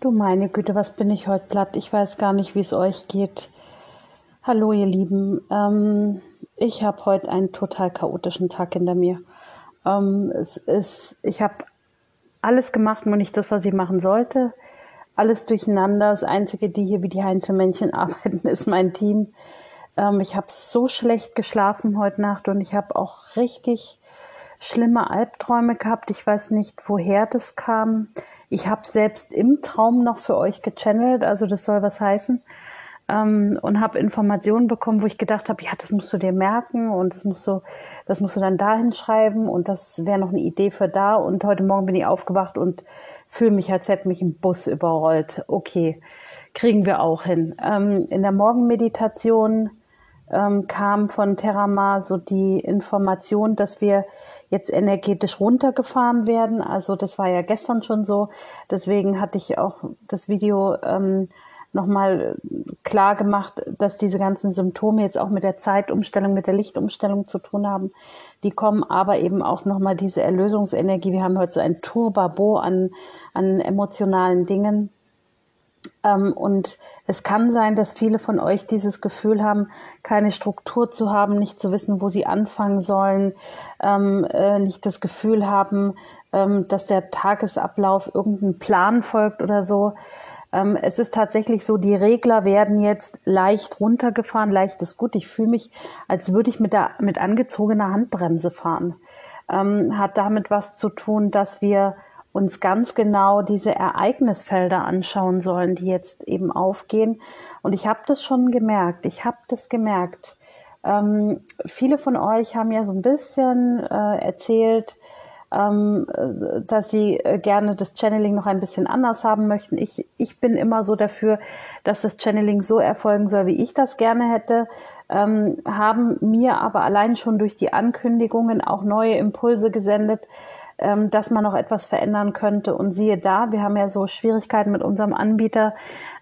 Du meine Güte, was bin ich heute platt? Ich weiß gar nicht, wie es euch geht. Hallo, ihr Lieben. Ähm, ich habe heute einen total chaotischen Tag hinter mir. Ähm, es ist, ich habe alles gemacht, nur nicht das, was ich machen sollte. Alles durcheinander. Das Einzige, die hier wie die Heinzelmännchen arbeiten, ist mein Team. Ähm, ich habe so schlecht geschlafen heute Nacht und ich habe auch richtig schlimme Albträume gehabt. Ich weiß nicht, woher das kam. Ich habe selbst im Traum noch für euch gechannelt, also das soll was heißen. Ähm, und habe Informationen bekommen, wo ich gedacht habe, ja, das musst du dir merken und das musst du, das musst du dann dahin schreiben und das wäre noch eine Idee für da. Und heute Morgen bin ich aufgewacht und fühle mich, als hätte mich ein Bus überrollt. Okay, kriegen wir auch hin. Ähm, in der Morgenmeditation ähm, kam von Terramar so die Information, dass wir jetzt energetisch runtergefahren werden. Also das war ja gestern schon so. Deswegen hatte ich auch das Video ähm, nochmal klar gemacht, dass diese ganzen Symptome jetzt auch mit der Zeitumstellung, mit der Lichtumstellung zu tun haben. Die kommen aber eben auch nochmal diese Erlösungsenergie. Wir haben heute so ein Turbabo an, an emotionalen Dingen und es kann sein, dass viele von euch dieses Gefühl haben, keine Struktur zu haben, nicht zu wissen, wo sie anfangen sollen, ähm, äh, nicht das Gefühl haben, ähm, dass der Tagesablauf irgendeinem Plan folgt oder so. es ist tatsächlich so, die Regler werden jetzt leicht runtergefahren. Leicht ist gut. Ich fühle mich, als würde ich mit, der, mit angezogener Handbremse fahren. hat damit was zu tun, dass wir uns ganz genau diese Ereignisfelder anschauen sollen, die jetzt eben aufgehen. Und ich habe das schon gemerkt. Ich habe das gemerkt. Ähm, viele von euch haben ja so ein bisschen äh, erzählt, ähm, dass sie äh, gerne das Channeling noch ein bisschen anders haben möchten. Ich, ich bin immer so dafür, dass das Channeling so erfolgen soll, wie ich das gerne hätte, ähm, haben mir aber allein schon durch die Ankündigungen auch neue Impulse gesendet, ähm, dass man noch etwas verändern könnte. Und siehe da, wir haben ja so Schwierigkeiten mit unserem Anbieter,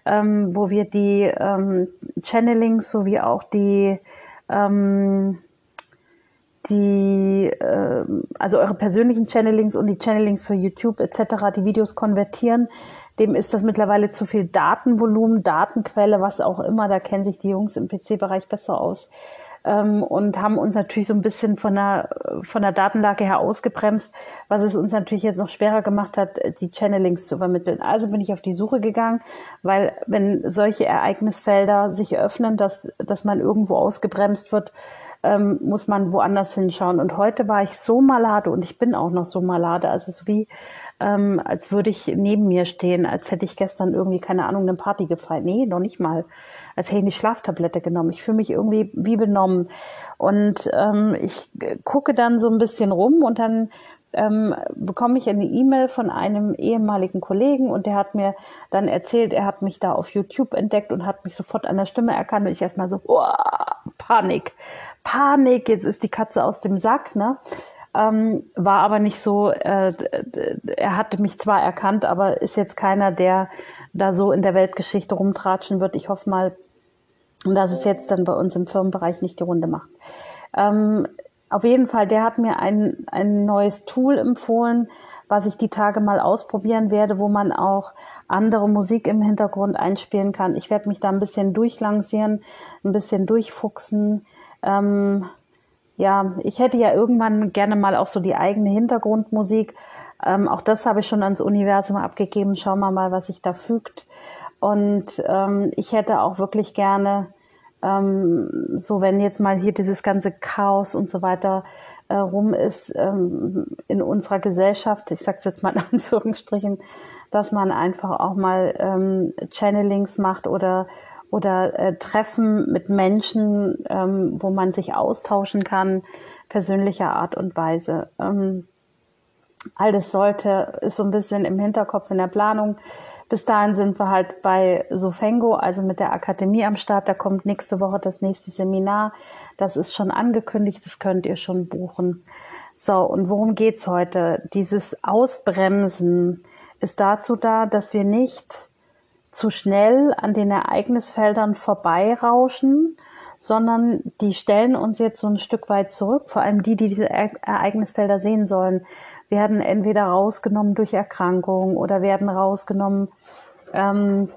ähm, wo wir die ähm, Channelings sowie auch die ähm, die, äh, also eure persönlichen Channelings und die Channelings für YouTube etc., die Videos konvertieren, dem ist das mittlerweile zu viel Datenvolumen, Datenquelle, was auch immer, da kennen sich die Jungs im PC-Bereich besser aus ähm, und haben uns natürlich so ein bisschen von der, von der Datenlage her ausgebremst, was es uns natürlich jetzt noch schwerer gemacht hat, die Channelings zu übermitteln. Also bin ich auf die Suche gegangen, weil wenn solche Ereignisfelder sich öffnen, dass, dass man irgendwo ausgebremst wird, ähm, muss man woanders hinschauen. Und heute war ich so malade und ich bin auch noch so malade, also so wie ähm, als würde ich neben mir stehen, als hätte ich gestern irgendwie, keine Ahnung, eine Party gefeiert. Nee, noch nicht mal als hätte ich eine Schlaftablette genommen. Ich fühle mich irgendwie wie benommen. Und ähm, ich gucke dann so ein bisschen rum und dann ähm, bekomme ich eine E-Mail von einem ehemaligen Kollegen und der hat mir dann erzählt, er hat mich da auf YouTube entdeckt und hat mich sofort an der Stimme erkannt und ich erstmal so, oh, Panik, Panik, jetzt ist die Katze aus dem Sack, ne? Ähm, war aber nicht so, äh, er hatte mich zwar erkannt, aber ist jetzt keiner, der da so in der Weltgeschichte rumtratschen wird. Ich hoffe mal, dass es jetzt dann bei uns im Firmenbereich nicht die Runde macht. Ähm, auf jeden Fall, der hat mir ein, ein neues Tool empfohlen, was ich die Tage mal ausprobieren werde, wo man auch andere Musik im Hintergrund einspielen kann. Ich werde mich da ein bisschen durchlancieren, ein bisschen durchfuchsen. Ähm, ja, ich hätte ja irgendwann gerne mal auch so die eigene Hintergrundmusik. Ähm, auch das habe ich schon ans Universum abgegeben. Schauen wir mal, was sich da fügt. Und ähm, ich hätte auch wirklich gerne ähm, so wenn jetzt mal hier dieses ganze Chaos und so weiter äh, rum ist ähm, in unserer Gesellschaft, ich sage es jetzt mal in Anführungsstrichen, dass man einfach auch mal ähm, Channelings macht oder oder äh, Treffen mit Menschen, ähm, wo man sich austauschen kann, persönlicher Art und Weise. Ähm, all das sollte, ist so ein bisschen im Hinterkopf in der Planung. Bis dahin sind wir halt bei Sofengo, also mit der Akademie am Start. Da kommt nächste Woche das nächste Seminar. Das ist schon angekündigt, das könnt ihr schon buchen. So, und worum geht's heute? Dieses Ausbremsen ist dazu da, dass wir nicht zu schnell an den Ereignisfeldern vorbeirauschen, sondern die stellen uns jetzt so ein Stück weit zurück, vor allem die, die diese Ereignisfelder sehen sollen werden entweder rausgenommen durch Erkrankung oder werden rausgenommen ähm,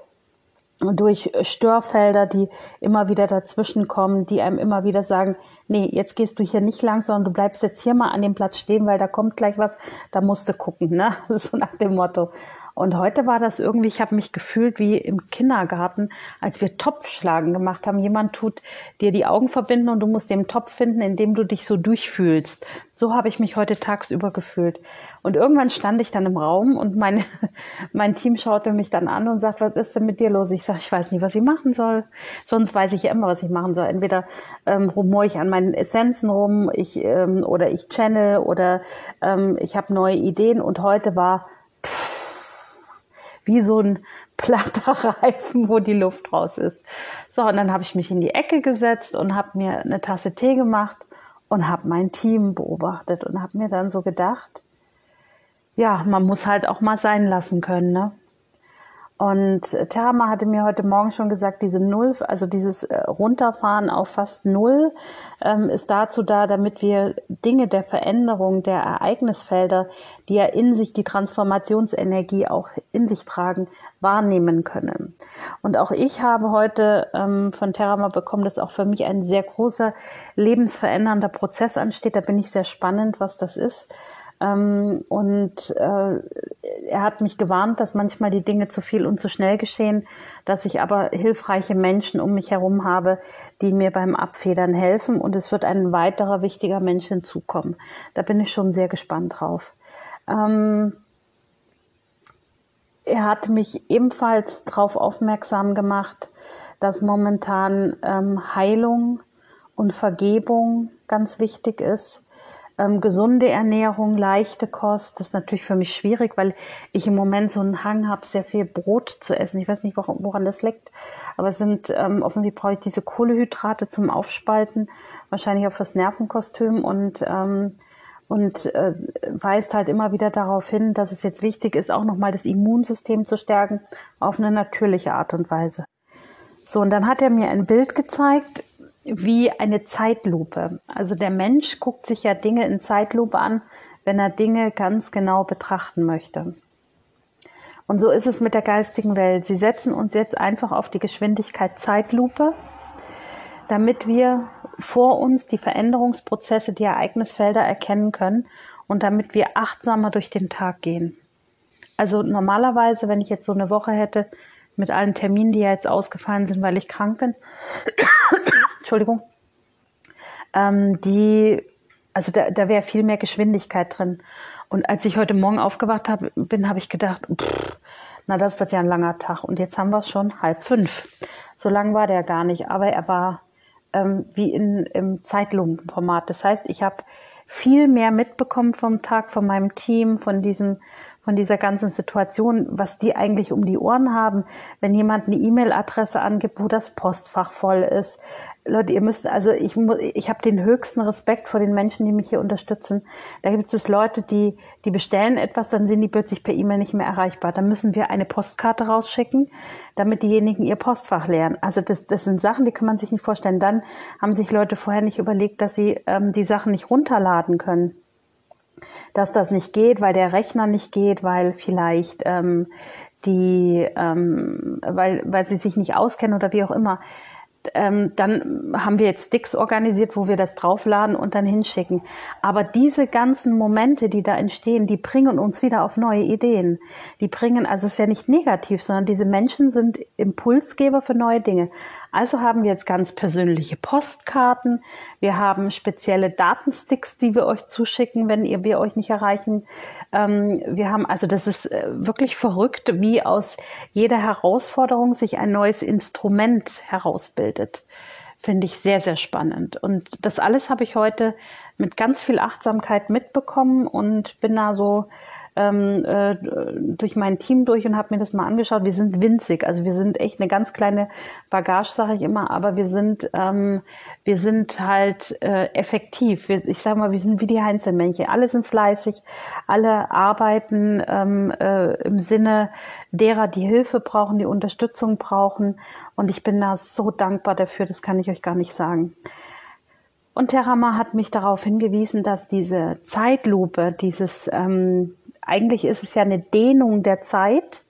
durch Störfelder, die immer wieder dazwischen kommen, die einem immer wieder sagen, nee, jetzt gehst du hier nicht lang, sondern du bleibst jetzt hier mal an dem Platz stehen, weil da kommt gleich was, da musst du gucken, ne? So nach dem Motto. Und heute war das irgendwie, ich habe mich gefühlt wie im Kindergarten, als wir Topfschlagen gemacht haben. Jemand tut dir die Augen verbinden und du musst den Topf finden, in dem du dich so durchfühlst. So habe ich mich heute tagsüber gefühlt. Und irgendwann stand ich dann im Raum und mein, mein Team schaute mich dann an und sagt, was ist denn mit dir los? Ich sage, ich weiß nicht, was ich machen soll. Sonst weiß ich ja immer, was ich machen soll. Entweder ähm, rumor ich an meinen Essenzen rum, ich ähm, oder ich channel oder ähm, ich habe neue Ideen. Und heute war wie so ein platter Reifen, wo die Luft raus ist. So, und dann habe ich mich in die Ecke gesetzt und habe mir eine Tasse Tee gemacht und habe mein Team beobachtet und habe mir dann so gedacht, ja, man muss halt auch mal sein lassen können, ne? Und Terama hatte mir heute Morgen schon gesagt, diese Null, also dieses äh, Runterfahren auf fast Null, ähm, ist dazu da, damit wir Dinge der Veränderung der Ereignisfelder, die ja in sich die Transformationsenergie auch in sich tragen, wahrnehmen können. Und auch ich habe heute ähm, von Terama bekommen, dass auch für mich ein sehr großer lebensverändernder Prozess ansteht. Da bin ich sehr spannend, was das ist. Ähm, und äh, er hat mich gewarnt, dass manchmal die Dinge zu viel und zu schnell geschehen, dass ich aber hilfreiche Menschen um mich herum habe, die mir beim Abfedern helfen. Und es wird ein weiterer wichtiger Mensch hinzukommen. Da bin ich schon sehr gespannt drauf. Ähm, er hat mich ebenfalls darauf aufmerksam gemacht, dass momentan ähm, Heilung und Vergebung ganz wichtig ist ähm, gesunde Ernährung, leichte Kost, das ist natürlich für mich schwierig, weil ich im Moment so einen Hang habe, sehr viel Brot zu essen. Ich weiß nicht, woran das liegt, aber es sind ähm, offensichtlich brauche ich diese Kohlehydrate zum Aufspalten, wahrscheinlich auf das Nervenkostüm und ähm, und äh, weist halt immer wieder darauf hin, dass es jetzt wichtig ist, auch nochmal das Immunsystem zu stärken auf eine natürliche Art und Weise. So, und dann hat er mir ein Bild gezeigt, wie eine Zeitlupe. Also der Mensch guckt sich ja Dinge in Zeitlupe an, wenn er Dinge ganz genau betrachten möchte. Und so ist es mit der geistigen Welt. Sie setzen uns jetzt einfach auf die Geschwindigkeit Zeitlupe, damit wir vor uns die Veränderungsprozesse, die Ereignisfelder erkennen können und damit wir achtsamer durch den Tag gehen. Also normalerweise, wenn ich jetzt so eine Woche hätte mit allen Terminen, die ja jetzt ausgefallen sind, weil ich krank bin, Entschuldigung, ähm, die, also da, da wäre viel mehr Geschwindigkeit drin. Und als ich heute Morgen aufgewacht hab, bin, habe ich gedacht, pff, na, das wird ja ein langer Tag. Und jetzt haben wir es schon halb fünf. So lang war der gar nicht, aber er war ähm, wie in, im Zeitlupenformat. Das heißt, ich habe viel mehr mitbekommen vom Tag, von meinem Team, von diesem von dieser ganzen Situation, was die eigentlich um die Ohren haben, wenn jemand eine E-Mail-Adresse angibt, wo das Postfach voll ist. Leute, ihr müsst, also ich, ich habe den höchsten Respekt vor den Menschen, die mich hier unterstützen. Da gibt es Leute, die, die bestellen etwas, dann sind die plötzlich per E-Mail nicht mehr erreichbar. Dann müssen wir eine Postkarte rausschicken, damit diejenigen ihr Postfach leeren. Also das, das sind Sachen, die kann man sich nicht vorstellen. Dann haben sich Leute vorher nicht überlegt, dass sie ähm, die Sachen nicht runterladen können dass das nicht geht, weil der Rechner nicht geht, weil vielleicht ähm, die, ähm, weil, weil sie sich nicht auskennen oder wie auch immer ähm, dann haben wir jetzt Sticks organisiert, wo wir das draufladen und dann hinschicken. Aber diese ganzen Momente, die da entstehen, die bringen uns wieder auf neue Ideen. Die bringen, also es ist ja nicht negativ, sondern diese Menschen sind Impulsgeber für neue Dinge. Also haben wir jetzt ganz persönliche Postkarten. Wir haben spezielle Datensticks, die wir euch zuschicken, wenn ihr, wir euch nicht erreichen. Ähm, wir haben, also das ist äh, wirklich verrückt, wie aus jeder Herausforderung sich ein neues Instrument herausbildet. Finde ich sehr, sehr spannend. Und das alles habe ich heute mit ganz viel Achtsamkeit mitbekommen und bin da so ähm, äh, durch mein Team durch und habe mir das mal angeschaut. Wir sind winzig, also wir sind echt eine ganz kleine Bagage, sage ich immer, aber wir sind ähm, wir sind halt äh, effektiv. Wir, ich sage mal, wir sind wie die Heinzelmännchen. Alle sind fleißig, alle arbeiten ähm, äh, im Sinne derer, die Hilfe brauchen, die Unterstützung brauchen. Und ich bin da so dankbar dafür, das kann ich euch gar nicht sagen. Und Terama hat mich darauf hingewiesen, dass diese Zeitlupe, dieses ähm, eigentlich ist es ja eine Dehnung der Zeit,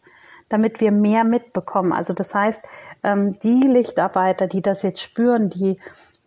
damit wir mehr mitbekommen. Also das heißt, ähm, die Lichtarbeiter, die das jetzt spüren, die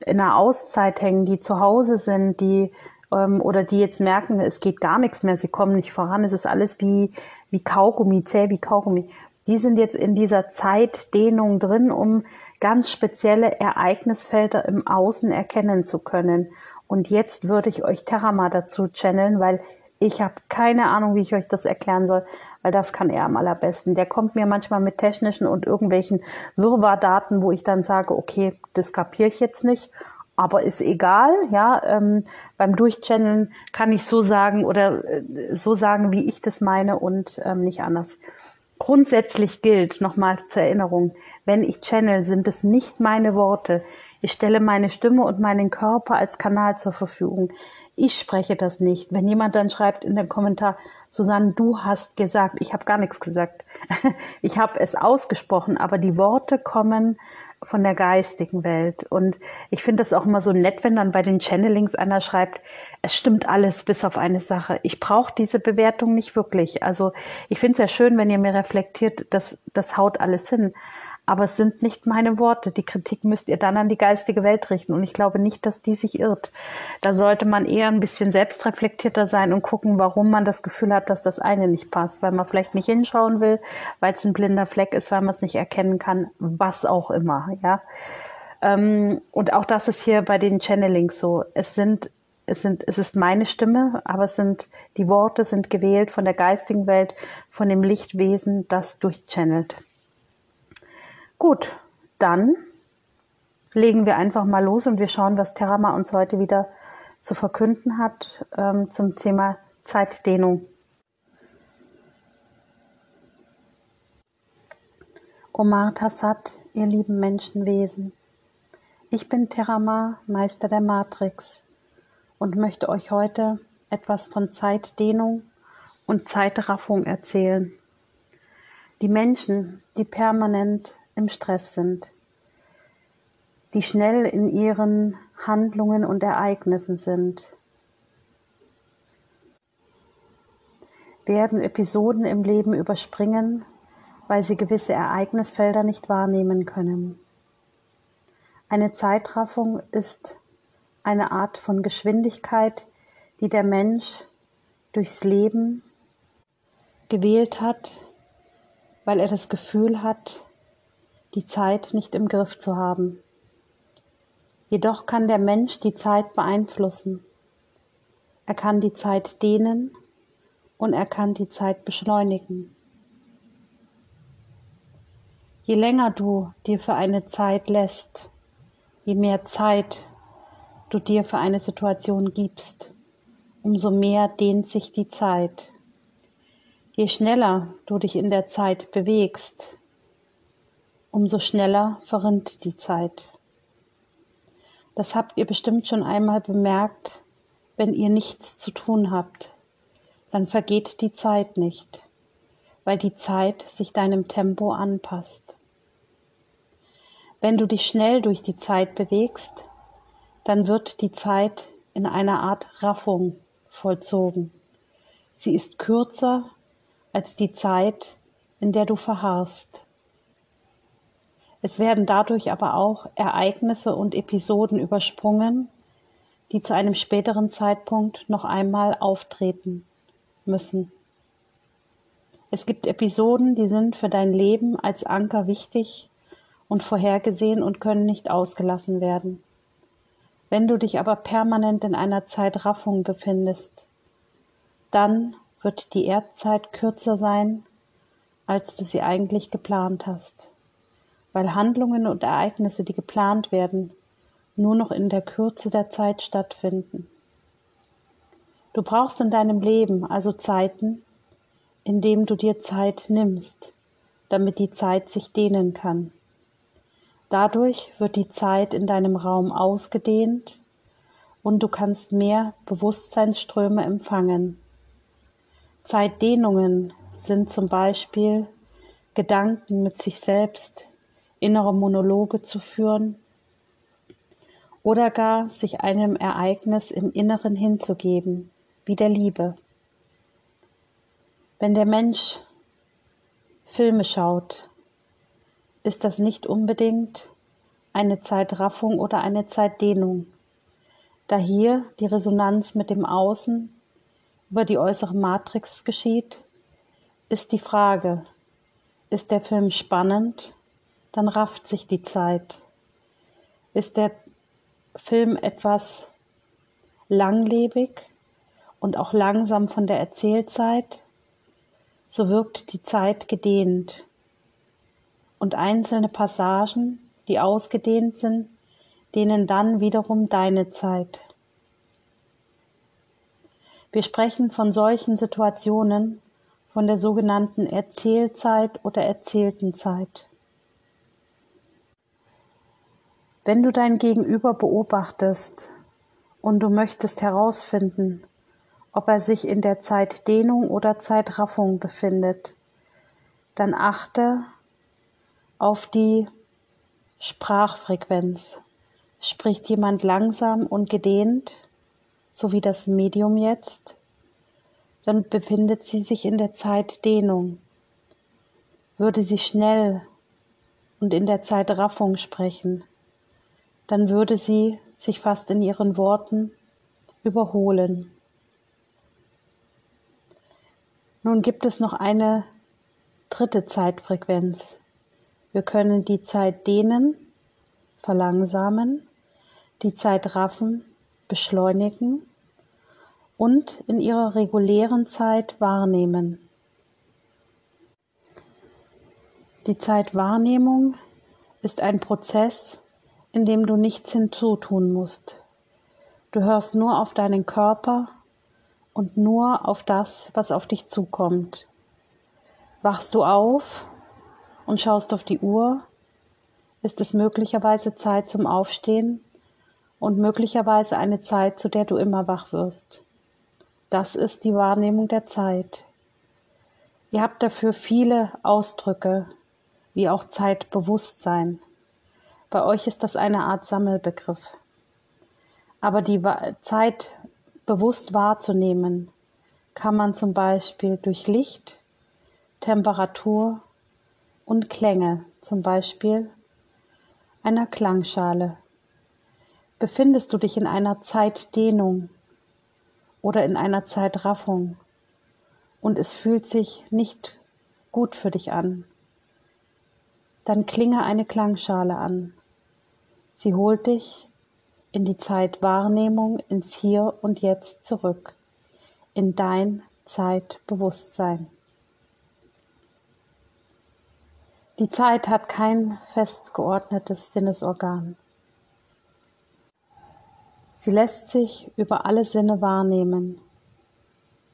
in einer Auszeit hängen, die zu Hause sind, die ähm, oder die jetzt merken, es geht gar nichts mehr, sie kommen nicht voran, es ist alles wie, wie Kaugummi, zäh wie Kaugummi. Die sind jetzt in dieser Zeitdehnung drin, um ganz spezielle Ereignisfelder im Außen erkennen zu können. Und jetzt würde ich euch Terama dazu channeln, weil ich habe keine Ahnung, wie ich euch das erklären soll, weil das kann er am allerbesten. Der kommt mir manchmal mit technischen und irgendwelchen Wirrwarr-Daten, wo ich dann sage, okay, das kapiere ich jetzt nicht, aber ist egal. Ja, ähm, beim Durchchanneln kann ich so sagen oder äh, so sagen, wie ich das meine und ähm, nicht anders. Grundsätzlich gilt, nochmal zur Erinnerung, wenn ich channel, sind es nicht meine Worte. Ich stelle meine Stimme und meinen Körper als Kanal zur Verfügung. Ich spreche das nicht. Wenn jemand dann schreibt in dem Kommentar, Susanne, du hast gesagt, ich habe gar nichts gesagt. ich habe es ausgesprochen, aber die Worte kommen von der geistigen Welt. Und ich finde das auch immer so nett, wenn dann bei den Channelings einer schreibt, es stimmt alles bis auf eine Sache. Ich brauche diese Bewertung nicht wirklich. Also ich finde es ja schön, wenn ihr mir reflektiert, dass das haut alles hin aber es sind nicht meine Worte. Die Kritik müsst ihr dann an die geistige Welt richten. Und ich glaube nicht, dass die sich irrt. Da sollte man eher ein bisschen selbstreflektierter sein und gucken, warum man das Gefühl hat, dass das eine nicht passt. Weil man vielleicht nicht hinschauen will, weil es ein blinder Fleck ist, weil man es nicht erkennen kann, was auch immer, ja. Ähm, und auch das ist hier bei den Channelings so. Es sind es sind, es ist meine Stimme, aber es sind, die Worte sind gewählt von der geistigen Welt, von dem Lichtwesen, das durchchannelt. Gut, dann legen wir einfach mal los und wir schauen, was Terama uns heute wieder zu verkünden hat ähm, zum Thema Zeitdehnung. Omar Tassat, ihr lieben Menschenwesen. Ich bin Terama, Meister der Matrix und möchte euch heute etwas von Zeitdehnung und Zeitraffung erzählen. Die Menschen, die permanent im Stress sind, die schnell in ihren Handlungen und Ereignissen sind, werden Episoden im Leben überspringen, weil sie gewisse Ereignisfelder nicht wahrnehmen können. Eine Zeitraffung ist eine Art von Geschwindigkeit, die der Mensch durchs Leben gewählt hat, weil er das Gefühl hat, die Zeit nicht im Griff zu haben. Jedoch kann der Mensch die Zeit beeinflussen. Er kann die Zeit dehnen und er kann die Zeit beschleunigen. Je länger du dir für eine Zeit lässt, je mehr Zeit du dir für eine Situation gibst, umso mehr dehnt sich die Zeit. Je schneller du dich in der Zeit bewegst, umso schneller verrinnt die Zeit. Das habt ihr bestimmt schon einmal bemerkt, wenn ihr nichts zu tun habt, dann vergeht die Zeit nicht, weil die Zeit sich deinem Tempo anpasst. Wenn du dich schnell durch die Zeit bewegst, dann wird die Zeit in einer Art Raffung vollzogen. Sie ist kürzer als die Zeit, in der du verharrst. Es werden dadurch aber auch Ereignisse und Episoden übersprungen, die zu einem späteren Zeitpunkt noch einmal auftreten müssen. Es gibt Episoden, die sind für dein Leben als Anker wichtig und vorhergesehen und können nicht ausgelassen werden. Wenn du dich aber permanent in einer Zeitraffung befindest, dann wird die Erdzeit kürzer sein, als du sie eigentlich geplant hast weil Handlungen und Ereignisse, die geplant werden, nur noch in der Kürze der Zeit stattfinden. Du brauchst in deinem Leben also Zeiten, in denen du dir Zeit nimmst, damit die Zeit sich dehnen kann. Dadurch wird die Zeit in deinem Raum ausgedehnt und du kannst mehr Bewusstseinsströme empfangen. Zeitdehnungen sind zum Beispiel Gedanken mit sich selbst, innere Monologe zu führen oder gar sich einem Ereignis im Inneren hinzugeben, wie der Liebe. Wenn der Mensch Filme schaut, ist das nicht unbedingt eine Zeitraffung oder eine Zeitdehnung, da hier die Resonanz mit dem Außen über die äußere Matrix geschieht, ist die Frage, ist der Film spannend, dann rafft sich die Zeit. Ist der Film etwas langlebig und auch langsam von der Erzählzeit, so wirkt die Zeit gedehnt. Und einzelne Passagen, die ausgedehnt sind, dehnen dann wiederum deine Zeit. Wir sprechen von solchen Situationen, von der sogenannten Erzählzeit oder erzählten Zeit. Wenn du dein Gegenüber beobachtest und du möchtest herausfinden, ob er sich in der Zeitdehnung oder Zeitraffung befindet, dann achte auf die Sprachfrequenz. Spricht jemand langsam und gedehnt, so wie das Medium jetzt, dann befindet sie sich in der Zeitdehnung. Würde sie schnell und in der Zeitraffung sprechen, dann würde sie sich fast in ihren Worten überholen. Nun gibt es noch eine dritte Zeitfrequenz. Wir können die Zeit dehnen, verlangsamen, die Zeit raffen, beschleunigen und in ihrer regulären Zeit wahrnehmen. Die Zeitwahrnehmung ist ein Prozess, in dem du nichts hinzutun musst. Du hörst nur auf deinen Körper und nur auf das, was auf dich zukommt. Wachst du auf und schaust auf die Uhr, ist es möglicherweise Zeit zum Aufstehen und möglicherweise eine Zeit, zu der du immer wach wirst. Das ist die Wahrnehmung der Zeit. Ihr habt dafür viele Ausdrücke, wie auch Zeitbewusstsein. Bei euch ist das eine Art Sammelbegriff. Aber die Zeit bewusst wahrzunehmen, kann man zum Beispiel durch Licht, Temperatur und Klänge, zum Beispiel einer Klangschale. Befindest du dich in einer Zeitdehnung oder in einer Zeitraffung und es fühlt sich nicht gut für dich an, dann klinge eine Klangschale an. Sie holt dich in die Zeitwahrnehmung, ins Hier und Jetzt zurück, in dein Zeitbewusstsein. Die Zeit hat kein festgeordnetes Sinnesorgan. Sie lässt sich über alle Sinne wahrnehmen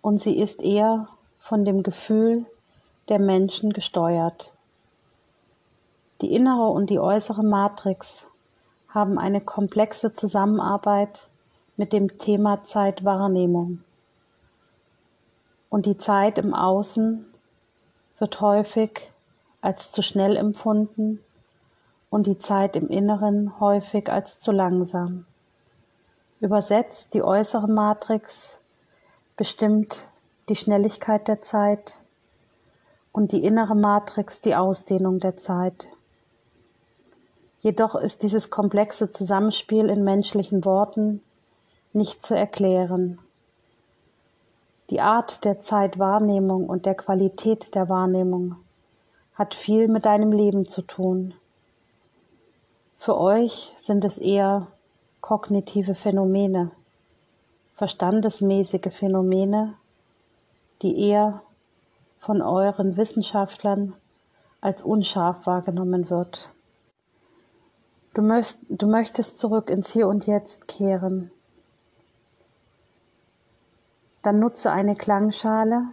und sie ist eher von dem Gefühl der Menschen gesteuert. Die innere und die äußere Matrix haben eine komplexe Zusammenarbeit mit dem Thema Zeitwahrnehmung. Und die Zeit im Außen wird häufig als zu schnell empfunden und die Zeit im Inneren häufig als zu langsam. Übersetzt die äußere Matrix bestimmt die Schnelligkeit der Zeit und die innere Matrix die Ausdehnung der Zeit. Jedoch ist dieses komplexe Zusammenspiel in menschlichen Worten nicht zu erklären. Die Art der Zeitwahrnehmung und der Qualität der Wahrnehmung hat viel mit deinem Leben zu tun. Für euch sind es eher kognitive Phänomene, verstandesmäßige Phänomene, die eher von euren Wissenschaftlern als unscharf wahrgenommen wird. Du, möcht, du möchtest zurück ins Hier und Jetzt kehren. Dann nutze eine Klangschale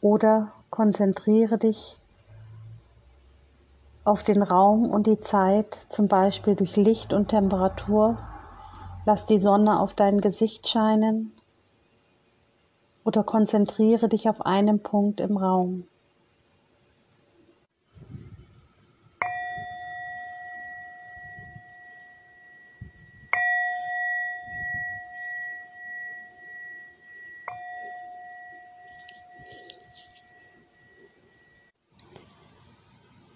oder konzentriere dich auf den Raum und die Zeit, zum Beispiel durch Licht und Temperatur. Lass die Sonne auf dein Gesicht scheinen oder konzentriere dich auf einen Punkt im Raum.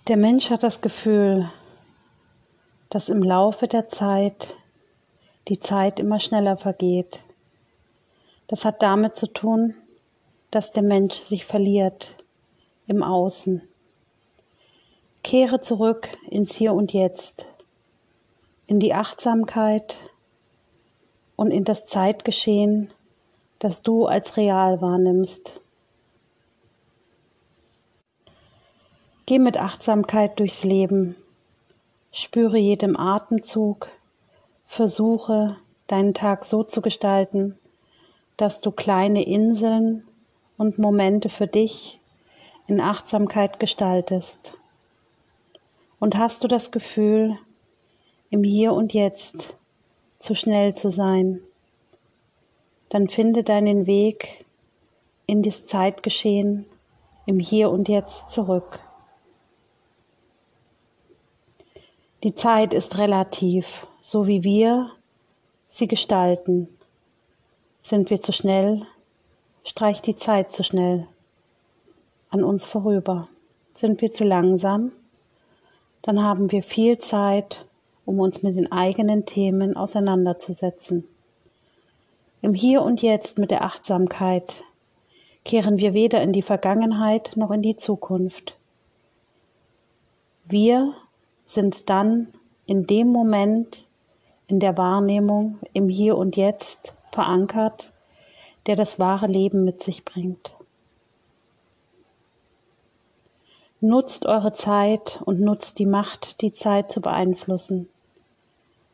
Der Mensch hat das Gefühl, dass im Laufe der Zeit die Zeit immer schneller vergeht. Das hat damit zu tun, dass der Mensch sich verliert im Außen. Kehre zurück ins Hier und Jetzt, in die Achtsamkeit und in das Zeitgeschehen, das du als real wahrnimmst. Geh mit Achtsamkeit durchs Leben, spüre jedem Atemzug, versuche deinen Tag so zu gestalten, dass du kleine Inseln und Momente für dich in Achtsamkeit gestaltest. Und hast du das Gefühl, im Hier und Jetzt zu schnell zu sein, dann finde deinen Weg in das Zeitgeschehen im Hier und Jetzt zurück. Die Zeit ist relativ, so wie wir sie gestalten. Sind wir zu schnell, streicht die Zeit zu schnell an uns vorüber. Sind wir zu langsam, dann haben wir viel Zeit, um uns mit den eigenen Themen auseinanderzusetzen. Im Hier und Jetzt mit der Achtsamkeit kehren wir weder in die Vergangenheit noch in die Zukunft. Wir sind dann in dem Moment in der Wahrnehmung im Hier und Jetzt verankert, der das wahre Leben mit sich bringt. Nutzt eure Zeit und nutzt die Macht, die Zeit zu beeinflussen.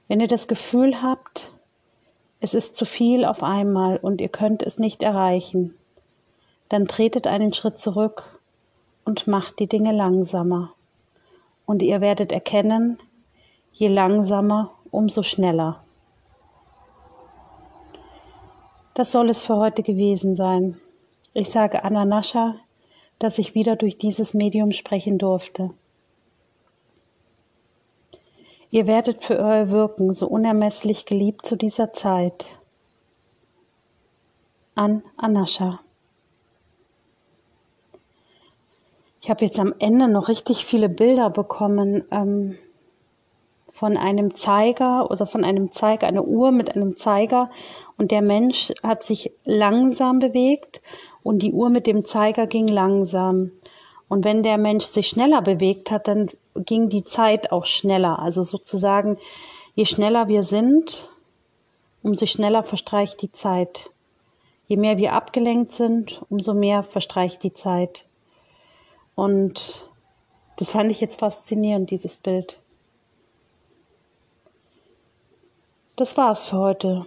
Wenn ihr das Gefühl habt, es ist zu viel auf einmal und ihr könnt es nicht erreichen, dann tretet einen Schritt zurück und macht die Dinge langsamer und ihr werdet erkennen, je langsamer, umso schneller. Das soll es für heute gewesen sein. Ich sage Anna Nascha, dass ich wieder durch dieses Medium sprechen durfte. Ihr werdet für euer Wirken so unermesslich geliebt zu dieser Zeit. An Anascha. Ich habe jetzt am Ende noch richtig viele Bilder bekommen ähm, von einem Zeiger oder von einem Zeiger, eine Uhr mit einem Zeiger und der Mensch hat sich langsam bewegt und die Uhr mit dem Zeiger ging langsam. Und wenn der Mensch sich schneller bewegt hat, dann ging die Zeit auch schneller. Also sozusagen, je schneller wir sind, umso schneller verstreicht die Zeit. Je mehr wir abgelenkt sind, umso mehr verstreicht die Zeit. Und das fand ich jetzt faszinierend, dieses Bild. Das war's für heute.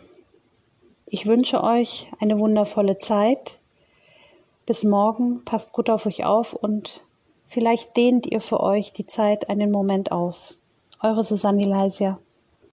Ich wünsche euch eine wundervolle Zeit. Bis morgen, passt gut auf euch auf und vielleicht dehnt ihr für euch die Zeit einen Moment aus. Eure Susanne Leisia.